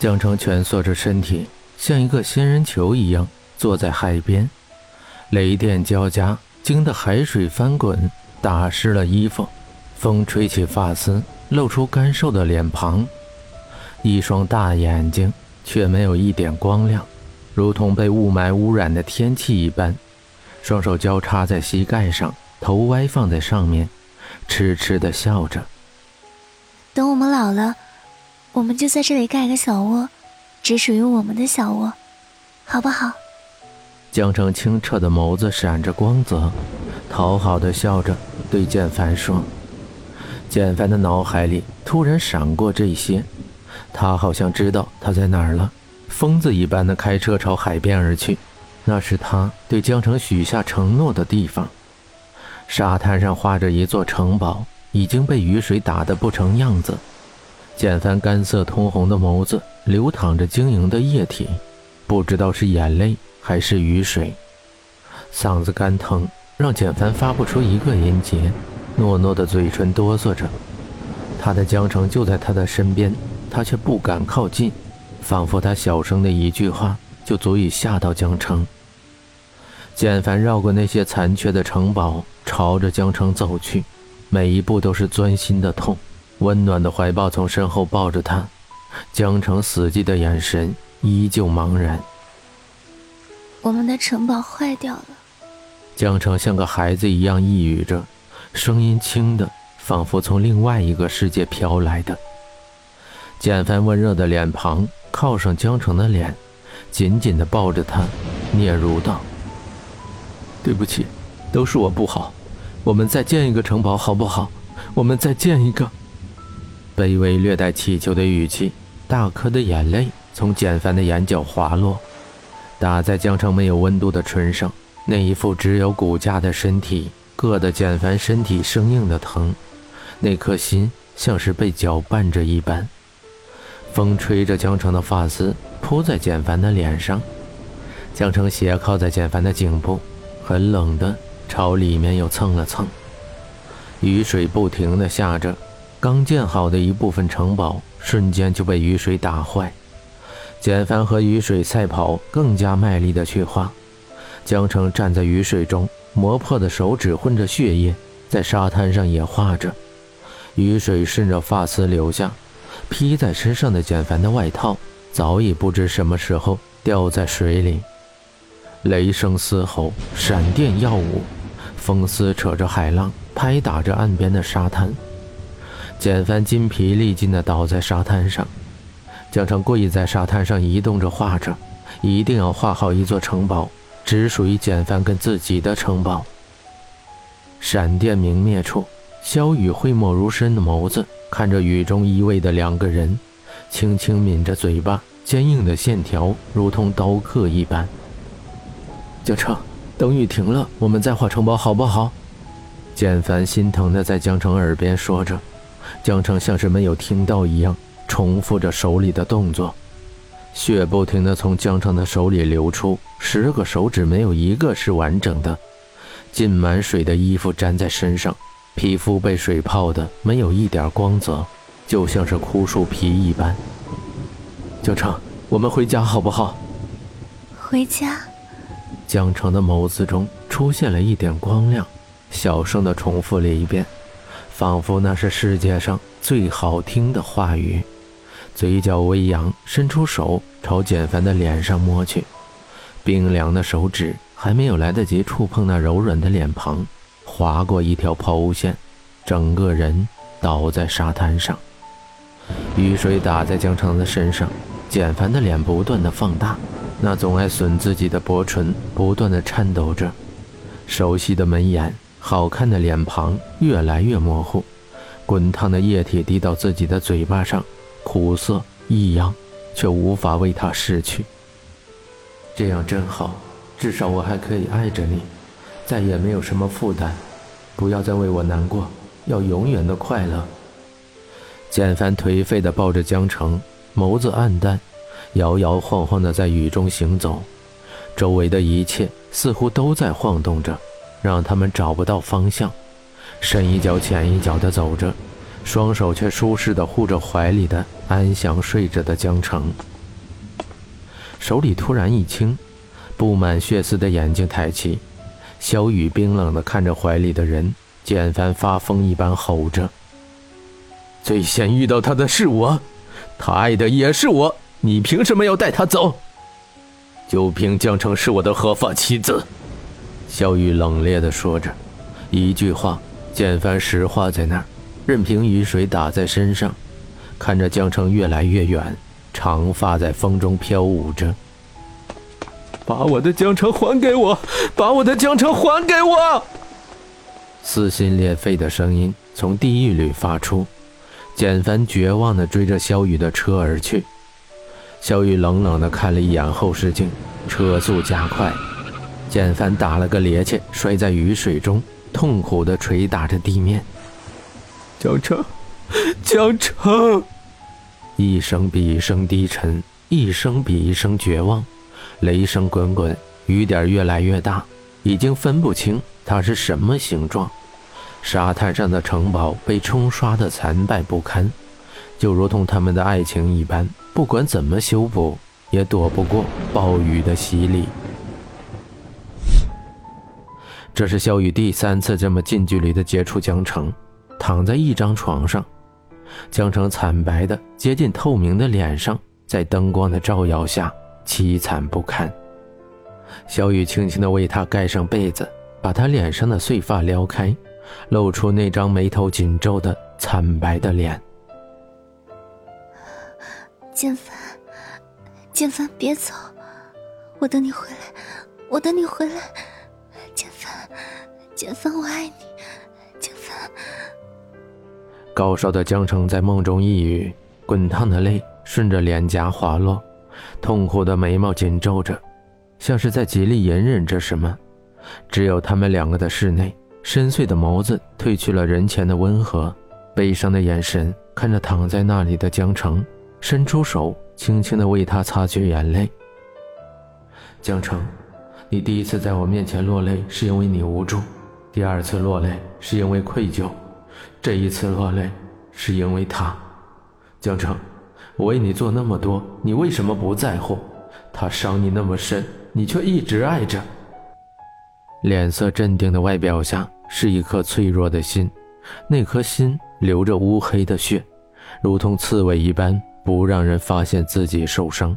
江城蜷缩着身体，像一个仙人球一样坐在海边，雷电交加，惊得海水翻滚，打湿了衣服。风吹起发丝，露出干瘦的脸庞，一双大眼睛却没有一点光亮，如同被雾霾污染的天气一般。双手交叉在膝盖上，头歪放在上面，痴痴地笑着。等我们老了，我们就在这里盖个小窝，只属于我们的小窝，好不好？江城清澈的眸子闪着光泽，讨好的笑着对简凡说：“简凡的脑海里突然闪过这些，他好像知道他在哪儿了，疯子一般的开车朝海边而去。那是他对江城许下承诺的地方。沙滩上画着一座城堡。”已经被雨水打得不成样子，简凡干涩通红的眸子流淌着晶莹的液体，不知道是眼泪还是雨水。嗓子干疼，让简凡发不出一个音节，糯糯的嘴唇哆嗦着。他的江城就在他的身边，他却不敢靠近，仿佛他小声的一句话就足以吓到江城。简凡绕过那些残缺的城堡，朝着江城走去。每一步都是钻心的痛，温暖的怀抱从身后抱着他，江城死寂的眼神依旧茫然。我们的城堡坏掉了，江城像个孩子一样呓语着，声音轻的仿佛从另外一个世界飘来的。简凡温热的脸庞靠上江城的脸，紧紧的抱着他，嗫嚅道：“对不起，都是我不好。”我们再建一个城堡好不好？我们再建一个。卑微略带乞求的语气，大颗的眼泪从简凡的眼角滑落，打在江城没有温度的唇上。那一副只有骨架的身体，硌得简凡身体生硬的疼。那颗心像是被搅拌着一般。风吹着江城的发丝扑在简凡的脸上，江城斜靠在简凡的颈部，很冷的。朝里面又蹭了蹭，雨水不停地下着，刚建好的一部分城堡瞬间就被雨水打坏。简凡和雨水赛跑，更加卖力地去画。江城站在雨水中，磨破的手指混着血液，在沙滩上也画着。雨水顺着发丝流下，披在身上的简凡的外套早已不知什么时候掉在水里。雷声嘶吼，闪电耀舞。风撕扯着海浪，拍打着岸边的沙滩。简凡筋疲力尽地倒在沙滩上，江城跪在沙滩上移动着画着，一定要画好一座城堡，只属于简凡跟自己的城堡。闪电明灭处，萧雨讳莫如深的眸子看着雨中依偎的两个人，轻轻抿着嘴巴，坚硬的线条如同刀刻一般。江城。等雨停了，我们再画城堡好不好？简凡心疼的在江城耳边说着，江城像是没有听到一样，重复着手里的动作，血不停的从江城的手里流出，十个手指没有一个是完整的，浸满水的衣服粘在身上，皮肤被水泡的没有一点光泽，就像是枯树皮一般。江城，我们回家好不好？回家。江城的眸子中出现了一点光亮，小声的重复了一遍，仿佛那是世界上最好听的话语。嘴角微扬，伸出手朝简凡的脸上摸去，冰凉的手指还没有来得及触碰那柔软的脸庞，划过一条抛物线，整个人倒在沙滩上。雨水打在江城的身上，简凡的脸不断的放大。那总爱损自己的薄唇不断的颤抖着，熟悉的门眼，好看的脸庞越来越模糊，滚烫的液体滴到自己的嘴巴上，苦涩异样，却无法为他逝去。这样真好，至少我还可以爱着你，再也没有什么负担，不要再为我难过，要永远的快乐。简凡颓废地抱着江城，眸子暗淡。摇摇晃晃地在雨中行走，周围的一切似乎都在晃动着，让他们找不到方向。深一脚浅一脚地走着，双手却舒适地护着怀里的安详睡着的江城。手里突然一轻，布满血丝的眼睛抬起，小雨冰冷地看着怀里的人，简凡发疯一般吼着：“最先遇到他的是我，他爱的也是我，你凭什么要带他走？就凭江城是我的合法妻子。”萧雨冷冽地说着，一句话，简凡石化在那儿。任凭雨水打在身上，看着江城越来越远，长发在风中飘舞着。把我的江城还给我！把我的江城还给我！撕心裂肺的声音从地狱里发出。简凡绝望地追着萧雨的车而去。萧雨冷冷地看了一眼后视镜，车速加快。简凡打了个趔趄，摔在雨水中，痛苦地捶打着地面。江城，江城，一声比一声低沉，一声比一声绝望，雷声滚滚，雨点越来越大，已经分不清它是什么形状。沙滩上的城堡被冲刷得残败不堪，就如同他们的爱情一般，不管怎么修补，也躲不过暴雨的洗礼。这是小雨第三次这么近距离的接触江城。躺在一张床上，江城惨白的、接近透明的脸上，在灯光的照耀下凄惨不堪。小雨轻轻地为他盖上被子，把他脸上的碎发撩开，露出那张眉头紧皱的惨白的脸。简凡，简凡，别走，我等你回来，我等你回来，简凡，我爱你。高烧的江城在梦中呓语，滚烫的泪顺着脸颊滑落，痛苦的眉毛紧皱着，像是在极力隐忍着什么。只有他们两个的室内，深邃的眸子褪去了人前的温和，悲伤的眼神看着躺在那里的江城，伸出手轻轻地为他擦去眼泪。江城，你第一次在我面前落泪是因为你无助，第二次落泪是因为愧疚。这一次落泪，是因为他，江城，我为你做那么多，你为什么不在乎？他伤你那么深，你却一直爱着。脸色镇定的外表下，是一颗脆弱的心，那颗心流着乌黑的血，如同刺猬一般，不让人发现自己受伤。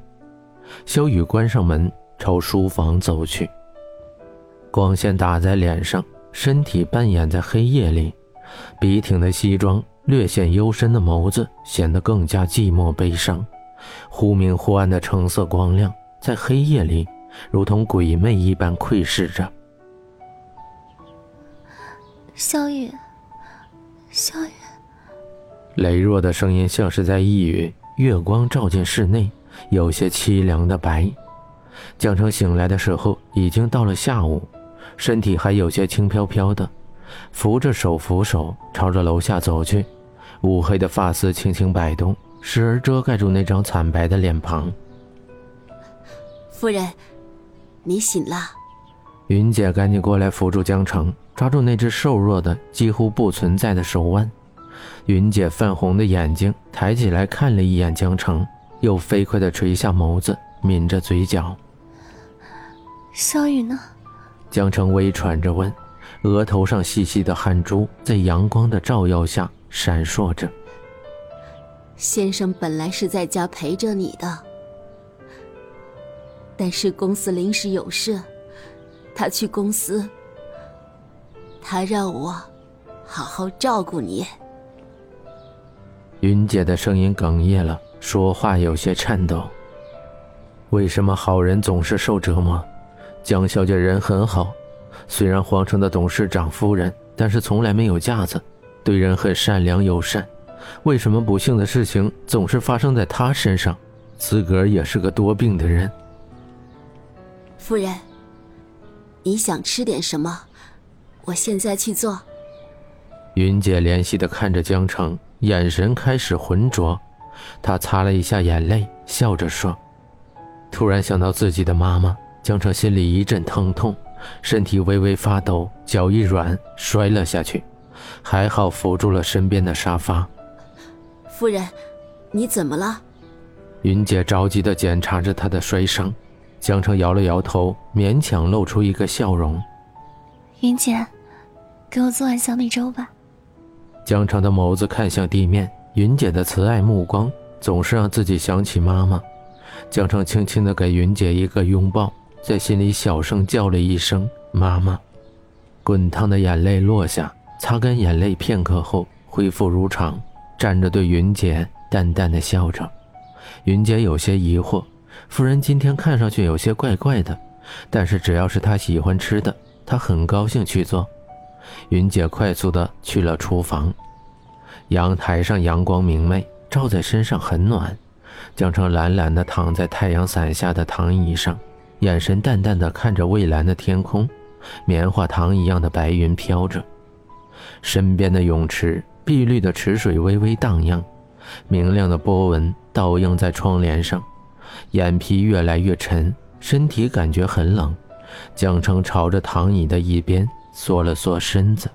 萧雨关上门，朝书房走去。光线打在脸上，身体扮演在黑夜里。笔挺的西装，略显幽深的眸子显得更加寂寞悲伤。忽明忽暗的橙色光亮在黑夜里，如同鬼魅一般窥视着。萧雨，萧雨，羸弱的声音像是在呓语。月光照进室内，有些凄凉的白。江城醒来的时候已经到了下午，身体还有些轻飘飘的。扶着手扶手，朝着楼下走去，乌黑的发丝轻轻摆动，时而遮盖住那张惨白的脸庞。夫人，你醒了。云姐赶紧过来扶住江城，抓住那只瘦弱的、几乎不存在的手腕。云姐泛红的眼睛抬起来看了一眼江城，又飞快地垂下眸子，抿着嘴角。小雨呢？江城微喘着问。额头上细细的汗珠在阳光的照耀下闪烁着。先生本来是在家陪着你的，但是公司临时有事，他去公司。他让我好好照顾你。云姐的声音哽咽了，说话有些颤抖。为什么好人总是受折磨？江小姐人很好。虽然皇城的董事长夫人，但是从来没有架子，对人很善良友善。为什么不幸的事情总是发生在她身上？自个儿也是个多病的人。夫人，你想吃点什么？我现在去做。云姐怜惜的看着江城，眼神开始浑浊。她擦了一下眼泪，笑着说：“突然想到自己的妈妈。”江城心里一阵疼痛。身体微微发抖，脚一软，摔了下去，还好扶住了身边的沙发。夫人，你怎么了？云姐着急地检查着他的摔伤，江城摇了摇头，勉强露出一个笑容。云姐，给我做碗小米粥吧。江城的眸子看向地面，云姐的慈爱目光总是让自己想起妈妈。江城轻轻地给云姐一个拥抱，在心里小声叫了一声“妈妈”。滚烫的眼泪落下，擦干眼泪，片刻后恢复如常，站着对云姐淡淡的笑着。云姐有些疑惑，夫人今天看上去有些怪怪的，但是只要是她喜欢吃的，她很高兴去做。云姐快速的去了厨房，阳台上阳光明媚，照在身上很暖。江城懒懒的躺在太阳伞下的躺椅上，眼神淡淡的看着蔚蓝的天空，棉花糖一样的白云飘着。身边的泳池，碧绿的池水微微荡漾，明亮的波纹倒映在窗帘上，眼皮越来越沉，身体感觉很冷。江城朝着躺椅的一边缩了缩身子。